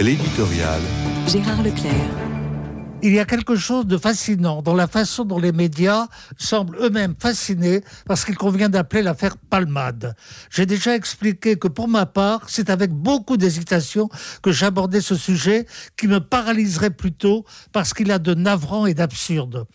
L'éditorial. Gérard Leclerc. Il y a quelque chose de fascinant dans la façon dont les médias semblent eux-mêmes fascinés parce qu'il convient d'appeler l'affaire Palmade. J'ai déjà expliqué que pour ma part, c'est avec beaucoup d'hésitation que j'abordais ce sujet qui me paralyserait plutôt parce qu'il a de navrant et d'absurde.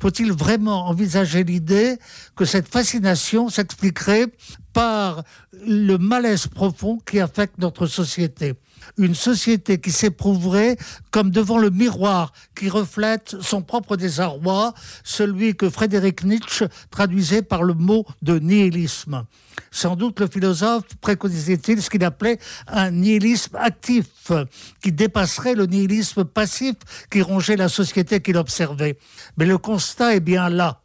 Faut-il vraiment envisager l'idée que cette fascination s'expliquerait par le malaise profond qui affecte notre société une société qui s'éprouverait comme devant le miroir qui reflète son propre désarroi, celui que Frédéric Nietzsche traduisait par le mot de nihilisme. Sans doute le philosophe préconisait-il ce qu'il appelait un nihilisme actif, qui dépasserait le nihilisme passif qui rongeait la société qu'il observait. Mais le constat est bien là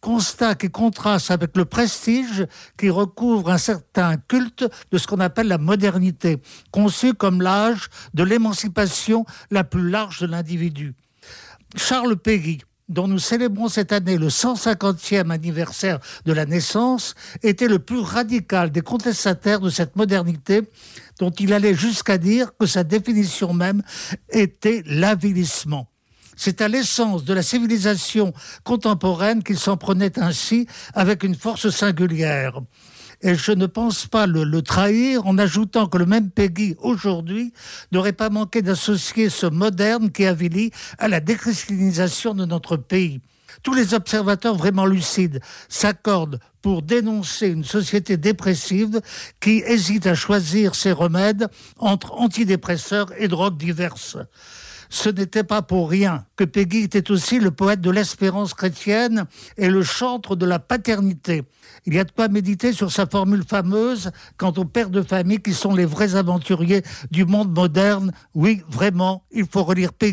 constat qui contraste avec le prestige qui recouvre un certain culte de ce qu'on appelle la modernité, conçu comme l'âge de l'émancipation la plus large de l'individu. Charles Péguy, dont nous célébrons cette année le 150e anniversaire de la naissance, était le plus radical des contestataires de cette modernité dont il allait jusqu'à dire que sa définition même était l'avilissement. C'est à l'essence de la civilisation contemporaine qu'il s'en prenait ainsi avec une force singulière. Et je ne pense pas le, trahir en ajoutant que le même Peggy, aujourd'hui, n'aurait pas manqué d'associer ce moderne qui avilit à la déchristianisation de notre pays. Tous les observateurs vraiment lucides s'accordent pour dénoncer une société dépressive qui hésite à choisir ses remèdes entre antidépresseurs et drogues diverses ce n'était pas pour rien que Peggy était aussi le poète de l'espérance chrétienne et le chantre de la paternité. Il y a de quoi méditer sur sa formule fameuse quant aux pères de famille qui sont les vrais aventuriers du monde moderne. Oui, vraiment, il faut relire Peggy.